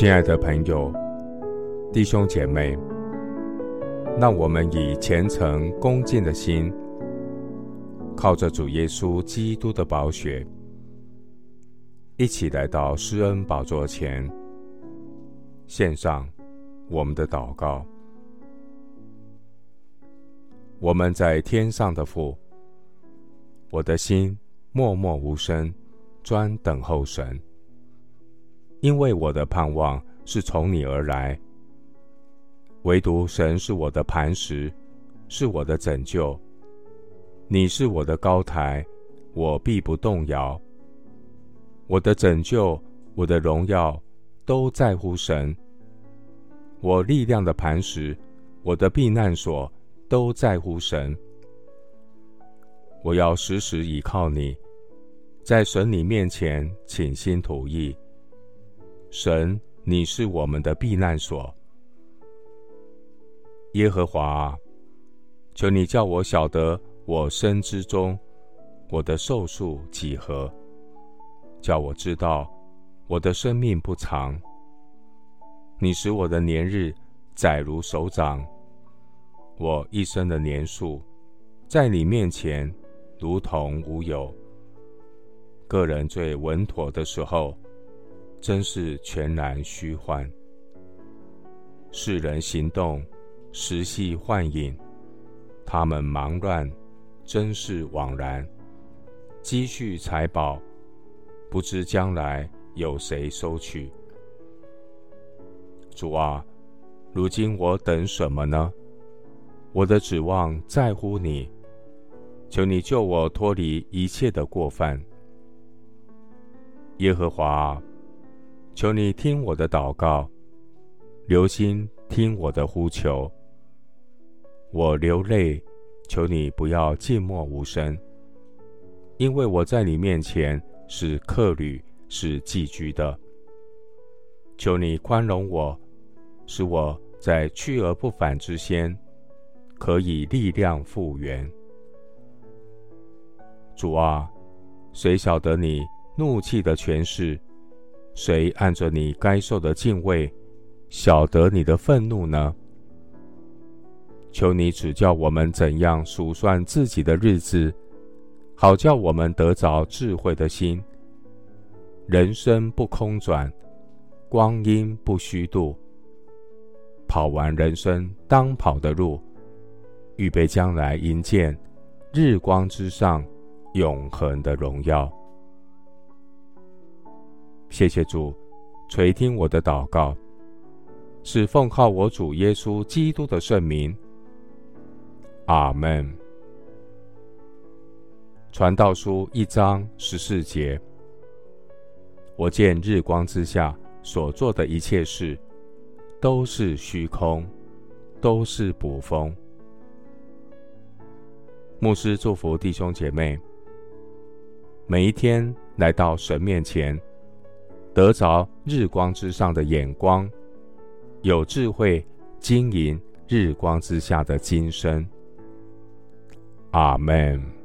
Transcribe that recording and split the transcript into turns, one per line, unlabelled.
亲爱的朋友、弟兄姐妹，让我们以虔诚恭敬的心，靠着主耶稣基督的宝血，一起来到施恩宝座前，献上我们的祷告。我们在天上的父，我的心默默无声，专等候神。因为我的盼望是从你而来，唯独神是我的磐石，是我的拯救。你是我的高台，我必不动摇。我的拯救，我的荣耀，都在乎神。我力量的磐石，我的避难所，都在乎神。我要时时倚靠你，在神你面前倾心吐意。神，你是我们的避难所。耶和华，求你叫我晓得我生之中，我的寿数几何，叫我知道我的生命不长。你使我的年日载如手掌，我一生的年数，在你面前如同无有。个人最稳妥的时候。真是全然虚幻。世人行动，实系幻影；他们忙乱，真是枉然。积蓄财宝，不知将来有谁收取。主啊，如今我等什么呢？我的指望在乎你，求你救我脱离一切的过犯。耶和华。求你听我的祷告，留心听我的呼求。我流泪，求你不要静默无声，因为我在你面前是客旅，是寄居的。求你宽容我，使我在去而不返之先，可以力量复原。主啊，谁晓得你怒气的权势？谁按着你该受的敬畏，晓得你的愤怒呢？求你指教我们怎样数算自己的日子，好叫我们得着智慧的心。人生不空转，光阴不虚度。跑完人生当跑的路，预备将来迎见日光之上永恒的荣耀。谢谢主，垂听我的祷告，是奉靠我主耶稣基督的圣名。阿门。传道书一章十四节，我见日光之下所做的一切事，都是虚空，都是捕风。牧师祝福弟兄姐妹，每一天来到神面前。得着日光之上的眼光，有智慧经营日光之下的今生。阿门。